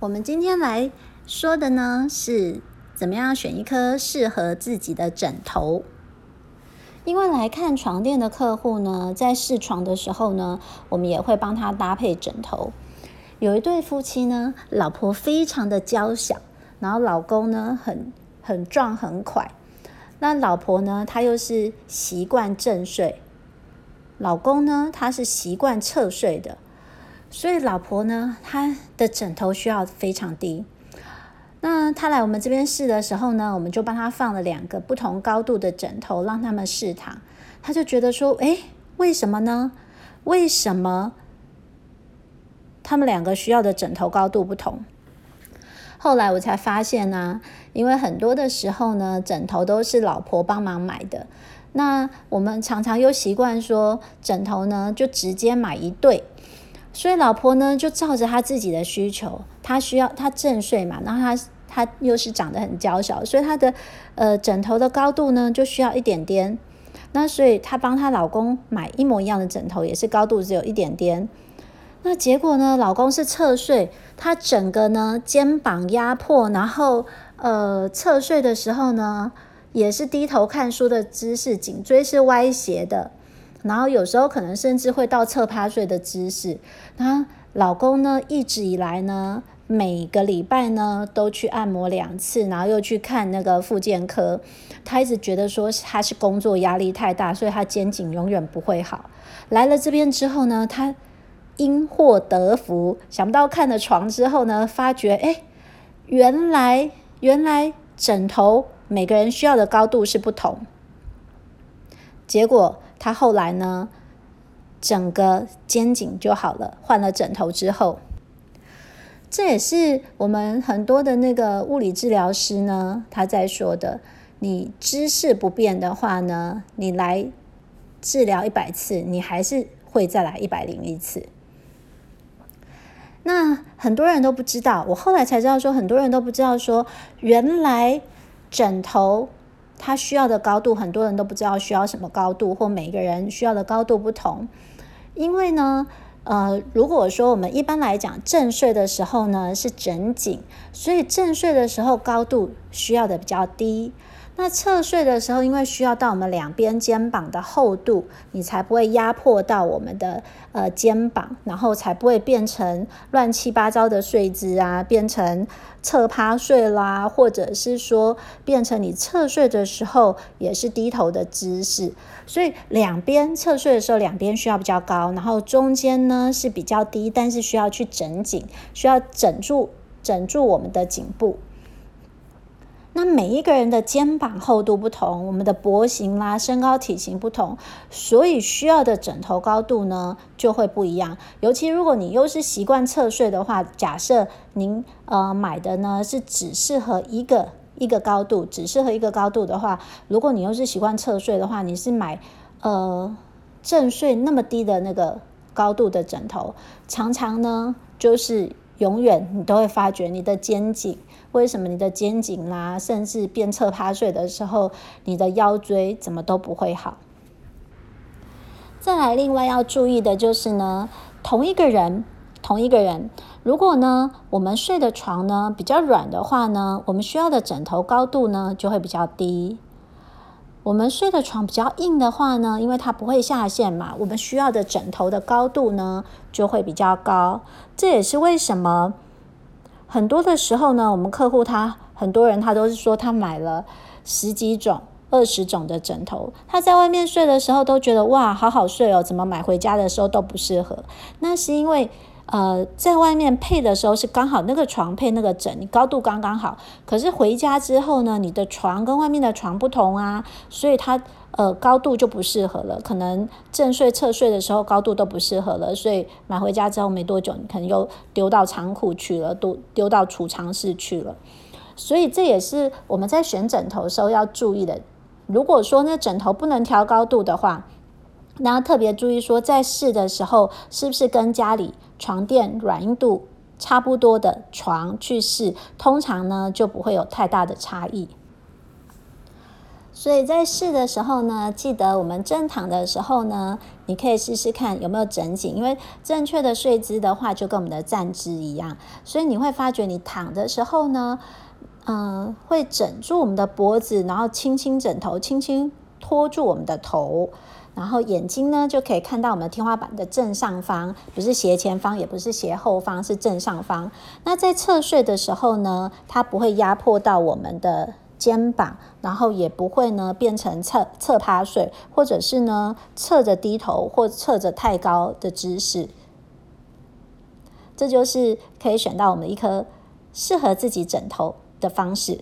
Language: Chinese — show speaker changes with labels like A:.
A: 我们今天来说的呢，是怎么样选一颗适合自己的枕头。因为来看床垫的客户呢，在试床的时候呢，我们也会帮他搭配枕头。有一对夫妻呢，老婆非常的娇小，然后老公呢很很壮很快。那老婆呢，她又是习惯正睡，老公呢，他是习惯侧睡的。所以老婆呢，她的枕头需要非常低。那她来我们这边试的时候呢，我们就帮她放了两个不同高度的枕头，让他们试躺。她就觉得说：“诶，为什么呢？为什么他们两个需要的枕头高度不同？”后来我才发现呢，因为很多的时候呢，枕头都是老婆帮忙买的。那我们常常又习惯说，枕头呢就直接买一对。所以老婆呢，就照着她自己的需求，她需要她正睡嘛，然后她她又是长得很娇小，所以她的呃枕头的高度呢就需要一点点。那所以她帮她老公买一模一样的枕头，也是高度只有一点点。那结果呢，老公是侧睡，他整个呢肩膀压迫，然后呃侧睡的时候呢，也是低头看书的姿势，颈椎是歪斜的。然后有时候可能甚至会到侧趴睡的姿势。那老公呢，一直以来呢，每个礼拜呢都去按摩两次，然后又去看那个复健科。他一直觉得说他是工作压力太大，所以他肩颈永远不会好。来了这边之后呢，他因祸得福，想不到看了床之后呢，发觉哎，原来原来枕头每个人需要的高度是不同。结果。他后来呢，整个肩颈就好了。换了枕头之后，这也是我们很多的那个物理治疗师呢，他在说的。你姿势不变的话呢，你来治疗一百次，你还是会再来一百零一次。那很多人都不知道，我后来才知道说，很多人都不知道说，原来枕头。他需要的高度，很多人都不知道需要什么高度，或每个人需要的高度不同。因为呢，呃，如果说我们一般来讲正睡的时候呢是枕颈，所以正睡的时候高度需要的比较低。那侧睡的时候，因为需要到我们两边肩膀的厚度，你才不会压迫到我们的呃肩膀，然后才不会变成乱七八糟的睡姿啊，变成侧趴睡啦，或者是说变成你侧睡的时候也是低头的姿势。所以两边侧睡的时候，两边需要比较高，然后中间呢是比较低，但是需要去枕颈，需要枕住枕住我们的颈部。那每一个人的肩膀厚度不同，我们的脖型啦、身高体型不同，所以需要的枕头高度呢就会不一样。尤其如果你又是习惯侧睡的话，假设您呃买的呢是只适合一个一个高度，只适合一个高度的话，如果你又是习惯侧睡的话，你是买呃正睡那么低的那个高度的枕头，常常呢就是。永远你都会发觉你的肩颈，为什么你的肩颈啦，甚至变侧趴睡的时候，你的腰椎怎么都不会好。再来，另外要注意的就是呢，同一个人，同一个人，如果呢我们睡的床呢比较软的话呢，我们需要的枕头高度呢就会比较低。我们睡的床比较硬的话呢，因为它不会下陷嘛，我们需要的枕头的高度呢就会比较高。这也是为什么很多的时候呢，我们客户他很多人他都是说他买了十几种、二十种的枕头，他在外面睡的时候都觉得哇，好好睡哦，怎么买回家的时候都不适合？那是因为。呃，在外面配的时候是刚好那个床配那个枕，你高度刚刚好。可是回家之后呢，你的床跟外面的床不同啊，所以它呃高度就不适合了。可能正睡、侧睡的时候高度都不适合了，所以买回家之后没多久，你可能又丢到仓库去了，都丢到储藏室去了。所以这也是我们在选枕头时候要注意的。如果说那枕头不能调高度的话，那特别注意说，在试的时候是不是跟家里床垫软硬度差不多的床去试，通常呢就不会有太大的差异。所以在试的时候呢，记得我们正躺的时候呢，你可以试试看有没有枕紧，因为正确的睡姿的话，就跟我们的站姿一样，所以你会发觉你躺的时候呢，嗯、会枕住我们的脖子，然后轻轻枕头，轻轻托住我们的头，然后眼睛呢就可以看到我们天花板的正上方，不是斜前方，也不是斜后方，是正上方。那在侧睡的时候呢，它不会压迫到我们的。肩膀，然后也不会呢变成侧侧趴睡，或者是呢侧着低头或侧着太高的姿势。这就是可以选到我们一颗适合自己枕头的方式。